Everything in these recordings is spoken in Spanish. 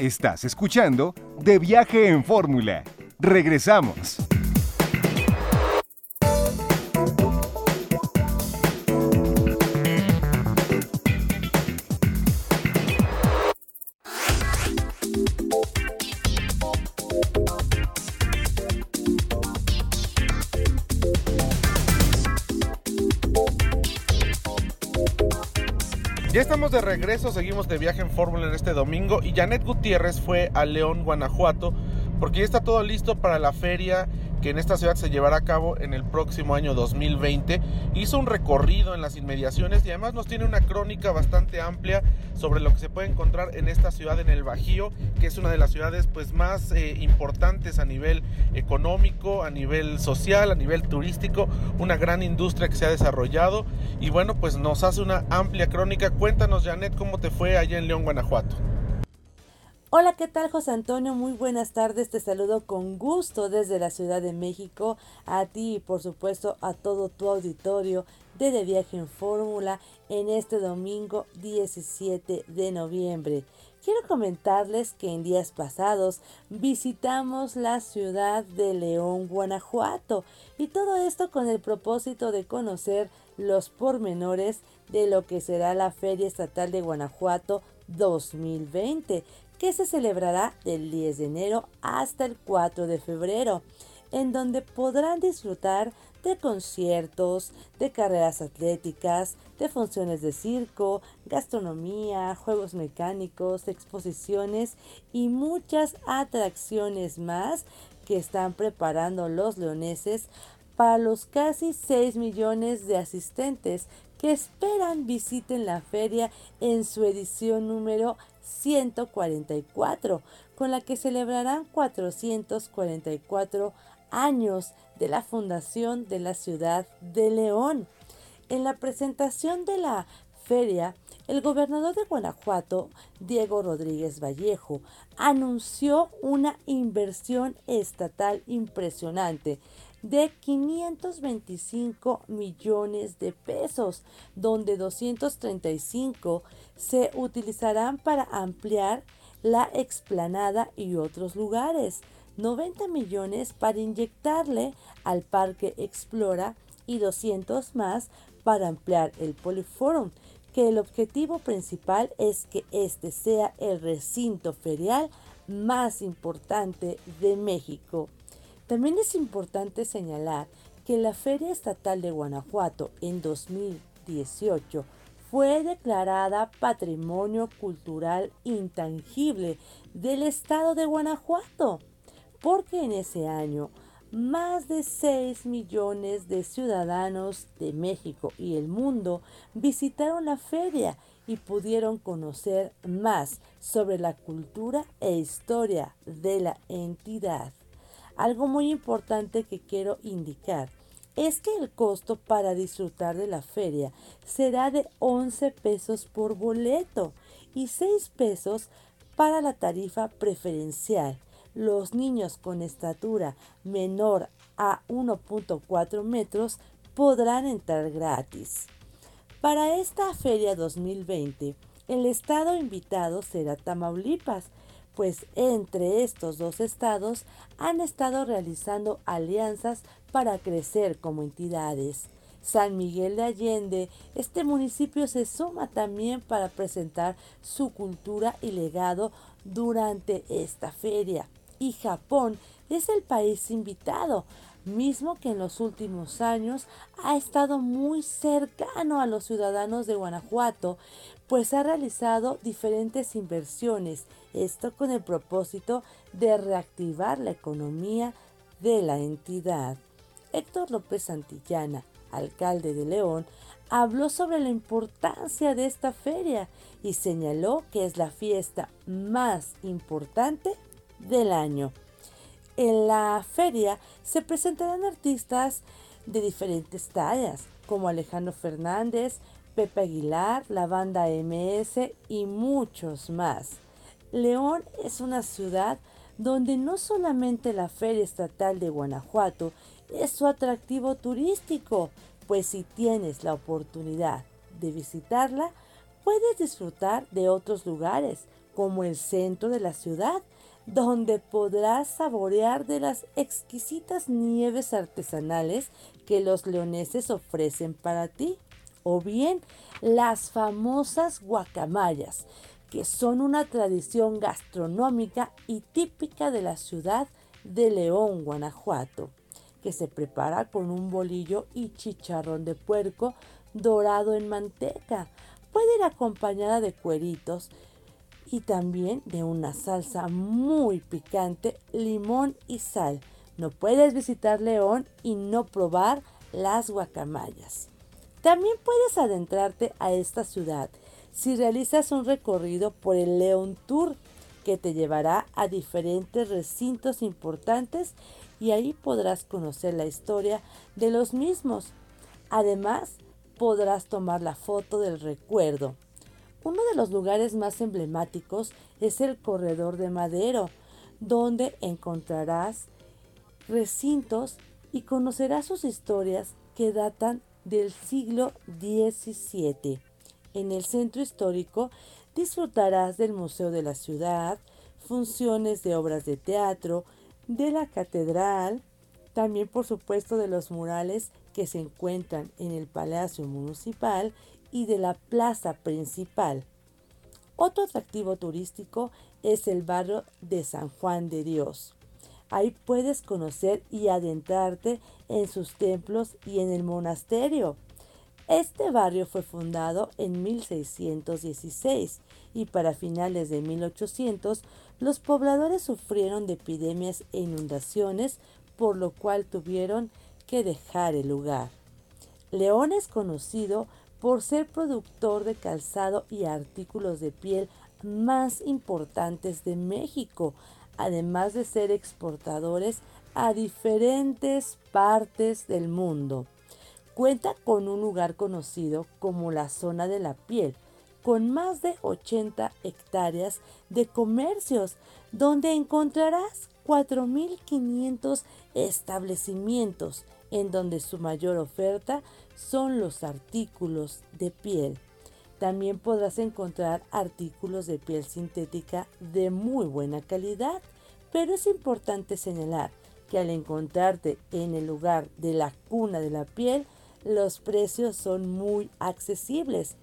Estás escuchando De Viaje en Fórmula. Regresamos. Ya estamos de regreso, seguimos de viaje en Fórmula en este domingo y Janet Gutiérrez fue a León, Guanajuato, porque ya está todo listo para la feria que en esta ciudad se llevará a cabo en el próximo año 2020. Hizo un recorrido en las inmediaciones y además nos tiene una crónica bastante amplia sobre lo que se puede encontrar en esta ciudad en el Bajío, que es una de las ciudades pues más eh, importantes a nivel económico, a nivel social, a nivel turístico, una gran industria que se ha desarrollado y bueno, pues nos hace una amplia crónica. Cuéntanos Janet cómo te fue allá en León, Guanajuato. Hola, ¿qué tal José Antonio? Muy buenas tardes, te saludo con gusto desde la Ciudad de México, a ti y por supuesto a todo tu auditorio de De Viaje en Fórmula en este domingo 17 de noviembre. Quiero comentarles que en días pasados visitamos la ciudad de León, Guanajuato, y todo esto con el propósito de conocer los pormenores de lo que será la Feria Estatal de Guanajuato 2020, que se celebrará del 10 de enero hasta el 4 de febrero, en donde podrán disfrutar de conciertos, de carreras atléticas, de funciones de circo, gastronomía, juegos mecánicos, exposiciones y muchas atracciones más que están preparando los leoneses para los casi 6 millones de asistentes que esperan visiten la feria en su edición número 144, con la que celebrarán 444 años de la fundación de la ciudad de León. En la presentación de la feria, el gobernador de Guanajuato, Diego Rodríguez Vallejo, anunció una inversión estatal impresionante de 525 millones de pesos, donde 235 se utilizarán para ampliar la explanada y otros lugares, 90 millones para inyectarle al Parque Explora y 200 más para ampliar el Poliforum, que el objetivo principal es que este sea el recinto ferial más importante de México. También es importante señalar que la Feria Estatal de Guanajuato en 2018 fue declarada Patrimonio Cultural Intangible del Estado de Guanajuato, porque en ese año más de 6 millones de ciudadanos de México y el mundo visitaron la feria y pudieron conocer más sobre la cultura e historia de la entidad. Algo muy importante que quiero indicar es que el costo para disfrutar de la feria será de 11 pesos por boleto y 6 pesos para la tarifa preferencial. Los niños con estatura menor a 1.4 metros podrán entrar gratis. Para esta feria 2020, el estado invitado será Tamaulipas, pues entre estos dos estados han estado realizando alianzas para crecer como entidades. San Miguel de Allende, este municipio se suma también para presentar su cultura y legado durante esta feria. Y Japón es el país invitado, mismo que en los últimos años ha estado muy cercano a los ciudadanos de Guanajuato, pues ha realizado diferentes inversiones, esto con el propósito de reactivar la economía de la entidad. Héctor López Santillana, alcalde de León, habló sobre la importancia de esta feria y señaló que es la fiesta más importante del año. En la feria se presentarán artistas de diferentes tallas, como Alejandro Fernández, Pepe Aguilar, la banda MS y muchos más. León es una ciudad donde no solamente la Feria Estatal de Guanajuato es su atractivo turístico, pues si tienes la oportunidad de visitarla, puedes disfrutar de otros lugares como el centro de la ciudad, donde podrás saborear de las exquisitas nieves artesanales que los leoneses ofrecen para ti, o bien las famosas guacamayas, que son una tradición gastronómica y típica de la ciudad de León, Guanajuato, que se prepara con un bolillo y chicharrón de puerco dorado en manteca. Puede ir acompañada de cueritos y también de una salsa muy picante, limón y sal. No puedes visitar León y no probar las guacamayas. También puedes adentrarte a esta ciudad si realizas un recorrido por el León Tour que te llevará a diferentes recintos importantes y ahí podrás conocer la historia de los mismos. Además, podrás tomar la foto del recuerdo uno de los lugares más emblemáticos es el Corredor de Madero, donde encontrarás recintos y conocerás sus historias que datan del siglo XVII. En el centro histórico disfrutarás del Museo de la Ciudad, funciones de obras de teatro, de la catedral, también por supuesto de los murales que se encuentran en el Palacio Municipal y de la plaza principal. Otro atractivo turístico es el barrio de San Juan de Dios. Ahí puedes conocer y adentrarte en sus templos y en el monasterio. Este barrio fue fundado en 1616 y para finales de 1800 los pobladores sufrieron de epidemias e inundaciones por lo cual tuvieron que dejar el lugar. León es conocido por ser productor de calzado y artículos de piel más importantes de México, además de ser exportadores a diferentes partes del mundo. Cuenta con un lugar conocido como la zona de la piel, con más de 80 hectáreas de comercios, donde encontrarás 4.500 establecimientos en donde su mayor oferta son los artículos de piel. También podrás encontrar artículos de piel sintética de muy buena calidad, pero es importante señalar que al encontrarte en el lugar de la cuna de la piel, los precios son muy accesibles.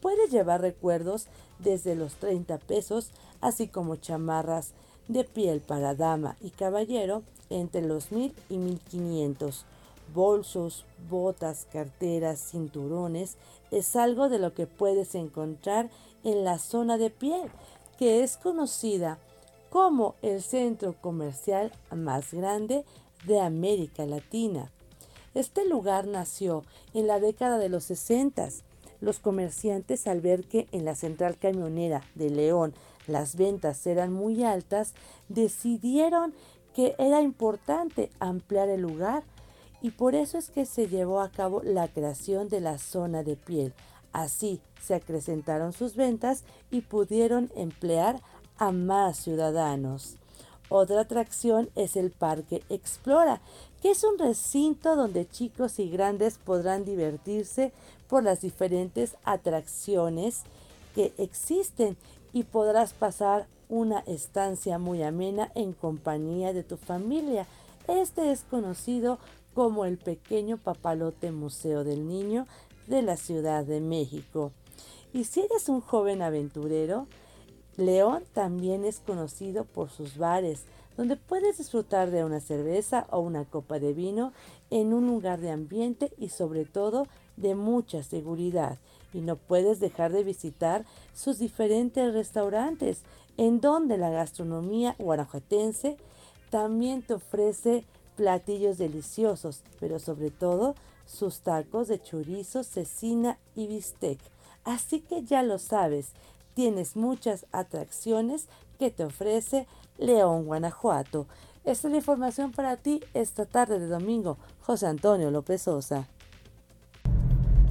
Puedes llevar recuerdos desde los 30 pesos, así como chamarras de piel para dama y caballero entre los 1000 y 1500 bolsos, botas, carteras, cinturones, es algo de lo que puedes encontrar en la zona de piel, que es conocida como el centro comercial más grande de América Latina. Este lugar nació en la década de los 60. Los comerciantes al ver que en la central camionera de León las ventas eran muy altas, decidieron que era importante ampliar el lugar y por eso es que se llevó a cabo la creación de la zona de piel. Así se acrecentaron sus ventas y pudieron emplear a más ciudadanos. Otra atracción es el Parque Explora, que es un recinto donde chicos y grandes podrán divertirse por las diferentes atracciones que existen y podrás pasar una estancia muy amena en compañía de tu familia. Este es conocido como el pequeño papalote Museo del Niño de la Ciudad de México. Y si eres un joven aventurero, León también es conocido por sus bares, donde puedes disfrutar de una cerveza o una copa de vino en un lugar de ambiente y sobre todo de mucha seguridad. Y no puedes dejar de visitar sus diferentes restaurantes, en donde la gastronomía guanajuatense también te ofrece platillos deliciosos, pero sobre todo sus tacos de chorizo, cecina y bistec. Así que ya lo sabes, tienes muchas atracciones que te ofrece León, Guanajuato. Esta es la información para ti esta tarde de domingo. José Antonio López Sosa.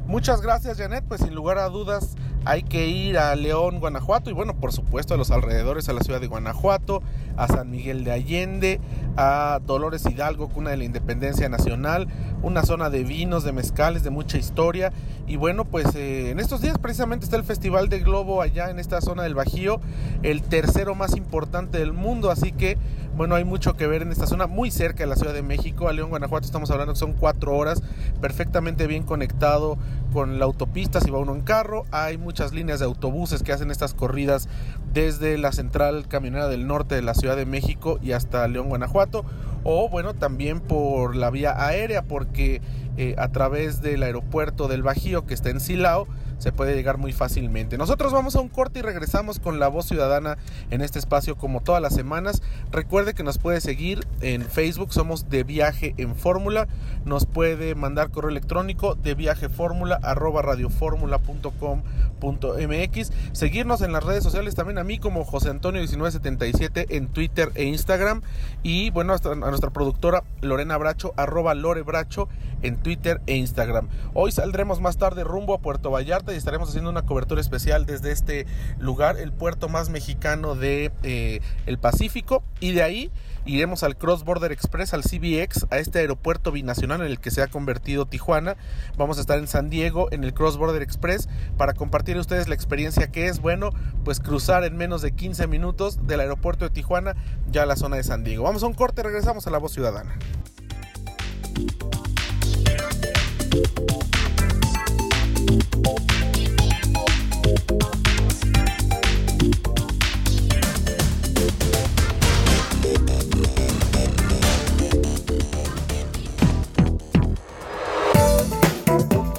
Muchas gracias Janet, pues sin lugar a dudas hay que ir a León, Guanajuato y bueno, por supuesto a los alrededores, a la ciudad de Guanajuato, a San Miguel de Allende, a Dolores Hidalgo, cuna de la Independencia Nacional, una zona de vinos, de mezcales, de mucha historia. Y bueno, pues eh, en estos días precisamente está el Festival de Globo allá en esta zona del Bajío, el tercero más importante del mundo, así que bueno, hay mucho que ver en esta zona, muy cerca de la Ciudad de México. A León, Guanajuato, estamos hablando que son cuatro horas, perfectamente bien conectado con la autopista si va uno en carro. Hay muchas líneas de autobuses que hacen estas corridas desde la central camionera del norte de la Ciudad de México y hasta León, Guanajuato. O bueno, también por la vía aérea, porque eh, a través del aeropuerto del Bajío que está en Silao, se puede llegar muy fácilmente. Nosotros vamos a un corte y regresamos con la voz ciudadana en este espacio como todas las semanas. Recuerde que nos puede seguir en Facebook, somos de viaje en fórmula. Nos puede mandar correo electrónico de viaje fórmula arroba radioformula.com.mx. Seguirnos en las redes sociales también a mí como José Antonio 1977 en Twitter e Instagram. Y bueno, a nuestra productora Lorena Bracho arroba Lore Bracho en Twitter e Instagram. Hoy saldremos más tarde rumbo a Puerto Vallarta y estaremos haciendo una cobertura especial desde este lugar, el puerto más mexicano de eh, Pacífico y de ahí iremos al Cross Border Express, al CBX, a este aeropuerto binacional en el que se ha convertido Tijuana. Vamos a estar en San Diego en el Cross Border Express para compartir a ustedes la experiencia que es, bueno, pues cruzar en menos de 15 minutos del aeropuerto de Tijuana ya a la zona de San Diego. Vamos a un corte, regresamos a La Voz Ciudadana.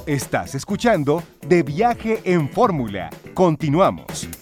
Estás escuchando De Viaje en Fórmula. Continuamos.